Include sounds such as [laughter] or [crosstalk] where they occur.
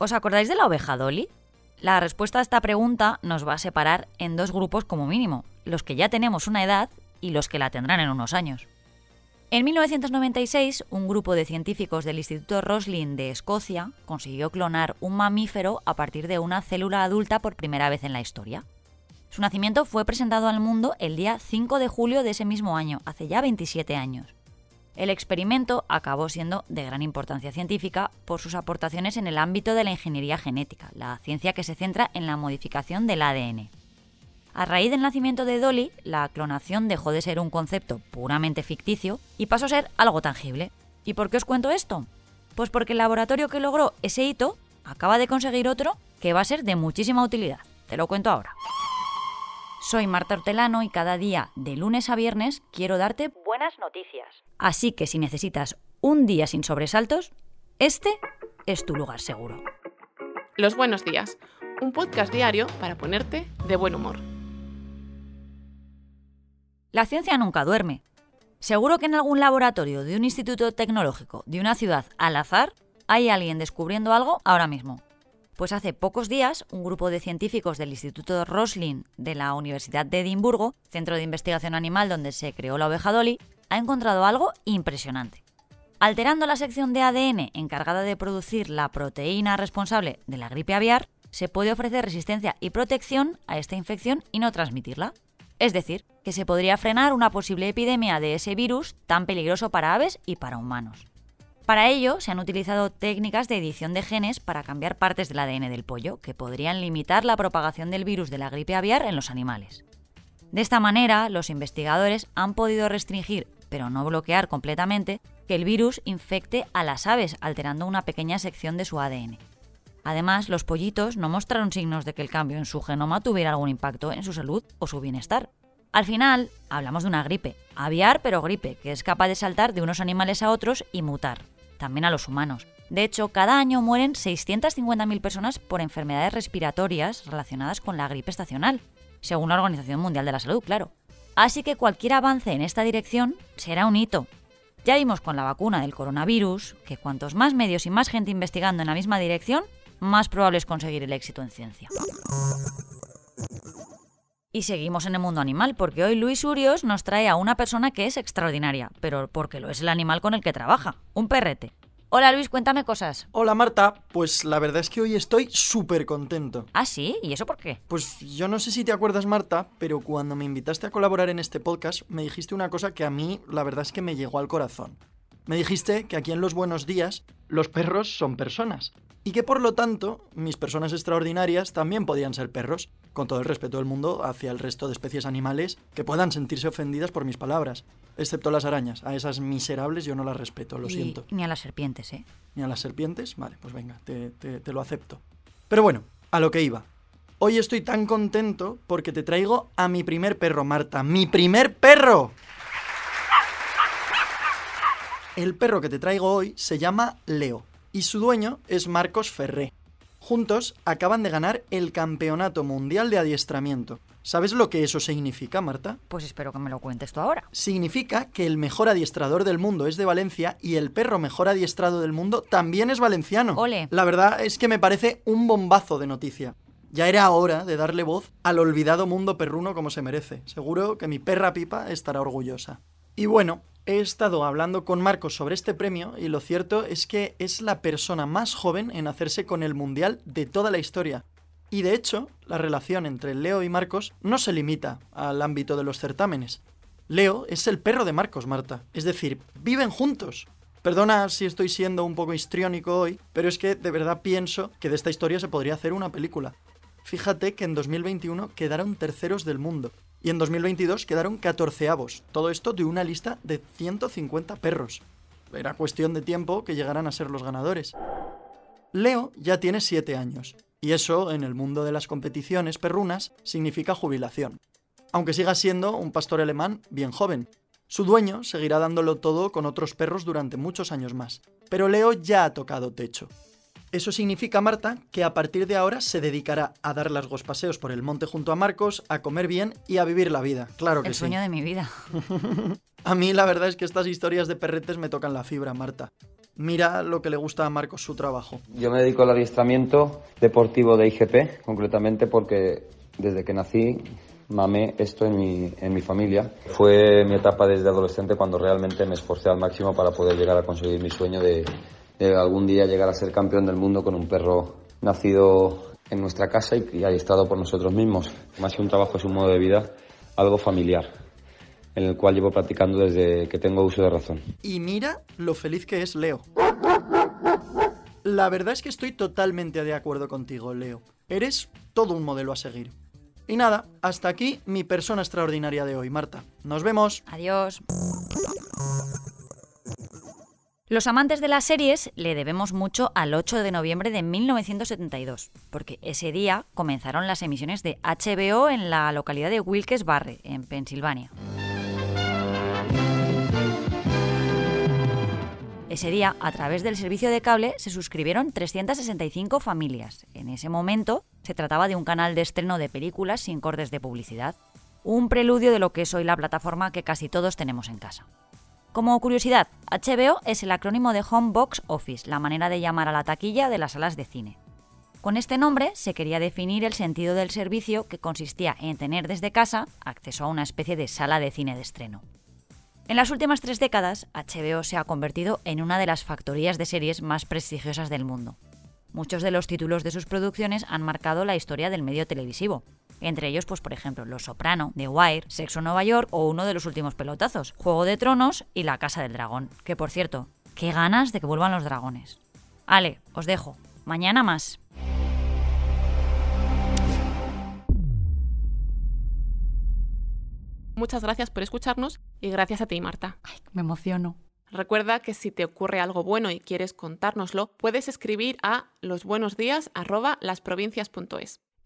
¿Os acordáis de la oveja Dolly? La respuesta a esta pregunta nos va a separar en dos grupos como mínimo, los que ya tenemos una edad y los que la tendrán en unos años. En 1996, un grupo de científicos del Instituto Roslin de Escocia consiguió clonar un mamífero a partir de una célula adulta por primera vez en la historia. Su nacimiento fue presentado al mundo el día 5 de julio de ese mismo año, hace ya 27 años. El experimento acabó siendo de gran importancia científica por sus aportaciones en el ámbito de la ingeniería genética, la ciencia que se centra en la modificación del ADN. A raíz del nacimiento de Dolly, la clonación dejó de ser un concepto puramente ficticio y pasó a ser algo tangible. ¿Y por qué os cuento esto? Pues porque el laboratorio que logró ese hito acaba de conseguir otro que va a ser de muchísima utilidad. Te lo cuento ahora. Soy Marta Hortelano y cada día, de lunes a viernes, quiero darte buenas noticias. Así que si necesitas un día sin sobresaltos, este es tu lugar seguro. Los buenos días, un podcast diario para ponerte de buen humor. La ciencia nunca duerme. Seguro que en algún laboratorio de un instituto tecnológico de una ciudad al azar hay alguien descubriendo algo ahora mismo. Pues hace pocos días, un grupo de científicos del Instituto Roslin de la Universidad de Edimburgo, centro de investigación animal donde se creó la oveja Dolly, ha encontrado algo impresionante. Alterando la sección de ADN encargada de producir la proteína responsable de la gripe aviar, se puede ofrecer resistencia y protección a esta infección y no transmitirla. Es decir, que se podría frenar una posible epidemia de ese virus tan peligroso para aves y para humanos. Para ello, se han utilizado técnicas de edición de genes para cambiar partes del ADN del pollo, que podrían limitar la propagación del virus de la gripe aviar en los animales. De esta manera, los investigadores han podido restringir, pero no bloquear completamente, que el virus infecte a las aves, alterando una pequeña sección de su ADN. Además, los pollitos no mostraron signos de que el cambio en su genoma tuviera algún impacto en su salud o su bienestar. Al final, hablamos de una gripe, aviar pero gripe, que es capaz de saltar de unos animales a otros y mutar, también a los humanos. De hecho, cada año mueren 650.000 personas por enfermedades respiratorias relacionadas con la gripe estacional, según la Organización Mundial de la Salud, claro. Así que cualquier avance en esta dirección será un hito. Ya vimos con la vacuna del coronavirus que cuantos más medios y más gente investigando en la misma dirección, más probable es conseguir el éxito en ciencia. Y seguimos en el mundo animal, porque hoy Luis Urios nos trae a una persona que es extraordinaria, pero porque lo es el animal con el que trabaja, un perrete. Hola Luis, cuéntame cosas. Hola Marta, pues la verdad es que hoy estoy súper contento. ¿Ah, sí? ¿Y eso por qué? Pues yo no sé si te acuerdas Marta, pero cuando me invitaste a colaborar en este podcast me dijiste una cosa que a mí la verdad es que me llegó al corazón. Me dijiste que aquí en Los Buenos Días los perros son personas y que por lo tanto mis personas extraordinarias también podían ser perros, con todo el respeto del mundo hacia el resto de especies animales que puedan sentirse ofendidas por mis palabras, excepto las arañas. A esas miserables yo no las respeto, lo Y- siento. Ni a las serpientes, ¿eh? Ni a las serpientes, vale, pues venga, te, te- te lo acepto. Pero bueno, a lo que iba. Hoy estoy tan contento porque te traigo a mi primer perro, Marta. ¡Mi primer perro! El perro que te traigo hoy se llama Leo y su dueño es Marcos Ferré. Juntos acaban de ganar el Campeonato Mundial de Adiestramiento. ¿Sabes lo que eso significa, Marta? Pues espero que me lo cuentes tú ahora. Significa que el mejor adiestrador del mundo es de Valencia y el perro mejor adiestrado del mundo también es valenciano. Ole. La verdad es que me parece un bombazo de noticia. Ya era hora de darle voz al olvidado mundo perruno como se merece. Seguro que mi perra Pipa estará orgullosa. Y bueno, he estado hablando con Marcos sobre este premio y lo cierto es que es la persona más joven en hacerse con el mundial de toda la historia. Y de hecho, la relación entre Leo y Marcos no se limita al ámbito de los certámenes. Leo es el perro de Marcos, Marta. Es decir, viven juntos. Perdona si estoy siendo un poco histriónico hoy, pero es que de verdad pienso que de esta historia se podría hacer una película. Fíjate que en 2021 quedaron terceros del mundo y en 2022 quedaron catorceavos. Todo esto de una lista de 150 perros. Era cuestión de tiempo que llegaran a ser los ganadores. Leo ya tiene 7 años, y eso, en el mundo de las competiciones perrunas, significa jubilación. Aunque siga siendo un pastor alemán bien joven. Su dueño seguirá dándolo todo con otros perros durante muchos años más. Pero Leo ya ha tocado techo. Eso significa, Marta, que a partir de ahora se dedicará a dar largos paseos por el monte junto a Marcos, a comer bien y a vivir la vida. Claro que El sí. sueño de mi vida. [laughs] A mí la verdad es que estas historias de perretes me tocan la fibra, Marta. Mira lo que le gusta a Marcos su trabajo. Yo me dedico al adiestramiento deportivo de IGP, concretamente porque desde que nací mamé esto en mi, en mi familia. Fue mi etapa desde adolescente cuando realmente me esforcé al máximo para poder llegar a conseguir mi sueño de, de algún día llegar a ser campeón del mundo con un perro nacido en nuestra casa y, y adiestrado por nosotros mismos. Más que un trabajo es un modo de vida algo familiar, en el cual llevo practicando desde que tengo uso de razón. Y mira lo feliz que es Leo. La verdad es que estoy totalmente de acuerdo contigo, Leo. Eres todo un modelo a seguir. Y nada, hasta aquí mi persona extraordinaria de hoy, Marta. Nos vemos. Adiós. Los amantes de las series le debemos mucho al 8 de noviembre de 1972, porque ese día comenzaron las emisiones de HBO en la localidad de Wilkes-Barre, en Pensilvania. Ese día, a través del servicio de cable, se suscribieron 365 familias. En ese momento, se trataba de un canal de estreno de películas sin cortes de publicidad. Un preludio de lo que es hoy la plataforma que casi todos tenemos en casa. Como curiosidad, HBO es el acrónimo de Home Box Office, la manera de llamar a la taquilla de las salas de cine. Con este nombre se quería definir el sentido del servicio que consistía en tener desde casa acceso a una especie de sala de cine de estreno. En las últimas tres décadas, HBO se ha convertido en una de las factorías de series más prestigiosas del mundo. Muchos de los títulos de sus producciones han marcado la historia del medio televisivo. Entre ellos, pues por ejemplo, Los Soprano, The Wire, Sexo en Nueva York o uno de los últimos pelotazos, Juego de Tronos y La Casa del Dragón. Que por cierto, qué ganas de que vuelvan los dragones. Ale, os dejo. Mañana más. Muchas gracias por escucharnos y gracias a ti, Marta. Ay, me emociono. Recuerda que si te ocurre algo bueno y quieres contárnoslo, puedes escribir a losbuenosdías@lasprovincias.es.